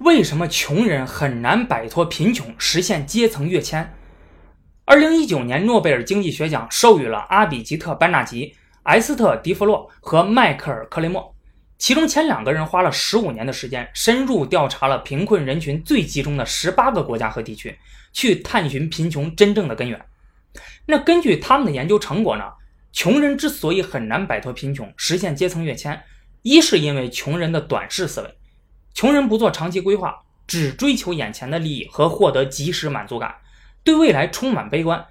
为什么穷人很难摆脱贫穷，实现阶层跃迁？二零一九年诺贝尔经济学奖授予了阿比吉特·班纳吉、埃斯特·迪弗洛和迈克尔·克雷默，其中前两个人花了十五年的时间，深入调查了贫困人群最集中的十八个国家和地区，去探寻贫穷真正的根源。那根据他们的研究成果呢？穷人之所以很难摆脱贫穷，实现阶层跃迁，一是因为穷人的短视思维，穷人不做长期规划，只追求眼前的利益和获得及时满足感。对未来充满悲观，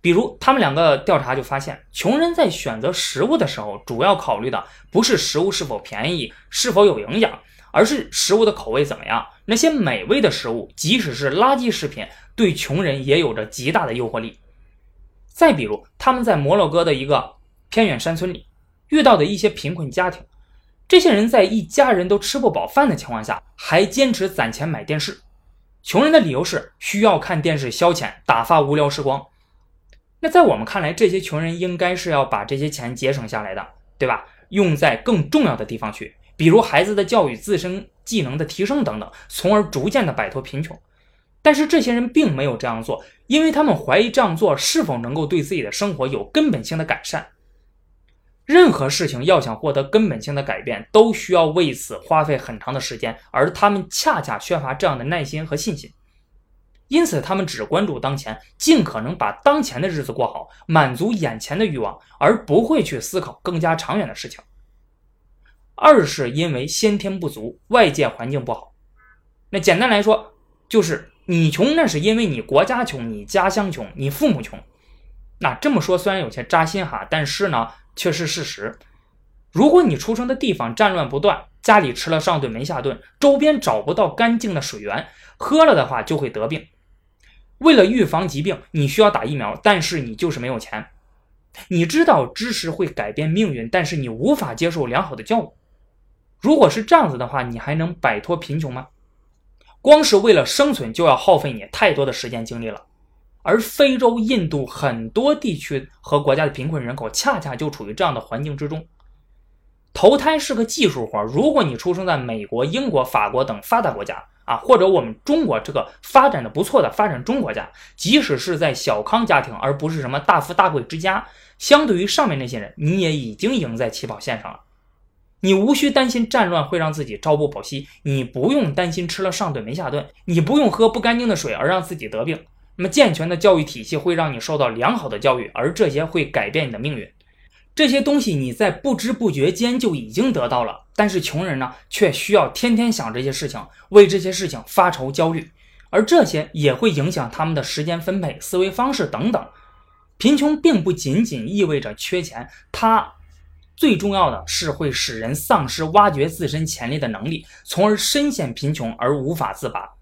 比如他们两个调查就发现，穷人在选择食物的时候，主要考虑的不是食物是否便宜、是否有营养，而是食物的口味怎么样。那些美味的食物，即使是垃圾食品，对穷人也有着极大的诱惑力。再比如，他们在摩洛哥的一个偏远山村里遇到的一些贫困家庭，这些人在一家人都吃不饱饭的情况下，还坚持攒钱买电视。穷人的理由是需要看电视消遣、打发无聊时光。那在我们看来，这些穷人应该是要把这些钱节省下来的，对吧？用在更重要的地方去，比如孩子的教育、自身技能的提升等等，从而逐渐的摆脱贫穷。但是这些人并没有这样做，因为他们怀疑这样做是否能够对自己的生活有根本性的改善。任何事情要想获得根本性的改变，都需要为此花费很长的时间，而他们恰恰缺乏这样的耐心和信心，因此他们只关注当前，尽可能把当前的日子过好，满足眼前的欲望，而不会去思考更加长远的事情。二是因为先天不足，外界环境不好。那简单来说，就是你穷，那是因为你国家穷，你家乡穷，你父母穷。那这么说虽然有些扎心哈，但是呢。却是事实。如果你出生的地方战乱不断，家里吃了上顿没下顿，周边找不到干净的水源，喝了的话就会得病。为了预防疾病，你需要打疫苗，但是你就是没有钱。你知道知识会改变命运，但是你无法接受良好的教育。如果是这样子的话，你还能摆脱贫穷吗？光是为了生存，就要耗费你太多的时间精力了。而非洲、印度很多地区和国家的贫困人口，恰恰就处于这样的环境之中。投胎是个技术活，如果你出生在美国、英国、法国等发达国家啊，或者我们中国这个发展的不错的发展中国家，即使是在小康家庭，而不是什么大富大贵之家，相对于上面那些人，你也已经赢在起跑线上了。你无需担心战乱会让自己朝不保夕，你不用担心吃了上顿没下顿，你不用喝不干净的水而让自己得病。那么健全的教育体系会让你受到良好的教育，而这些会改变你的命运。这些东西你在不知不觉间就已经得到了，但是穷人呢，却需要天天想这些事情，为这些事情发愁焦虑，而这些也会影响他们的时间分配、思维方式等等。贫穷并不仅仅意味着缺钱，它最重要的是会使人丧失挖掘自身潜力的能力，从而深陷贫穷而无法自拔。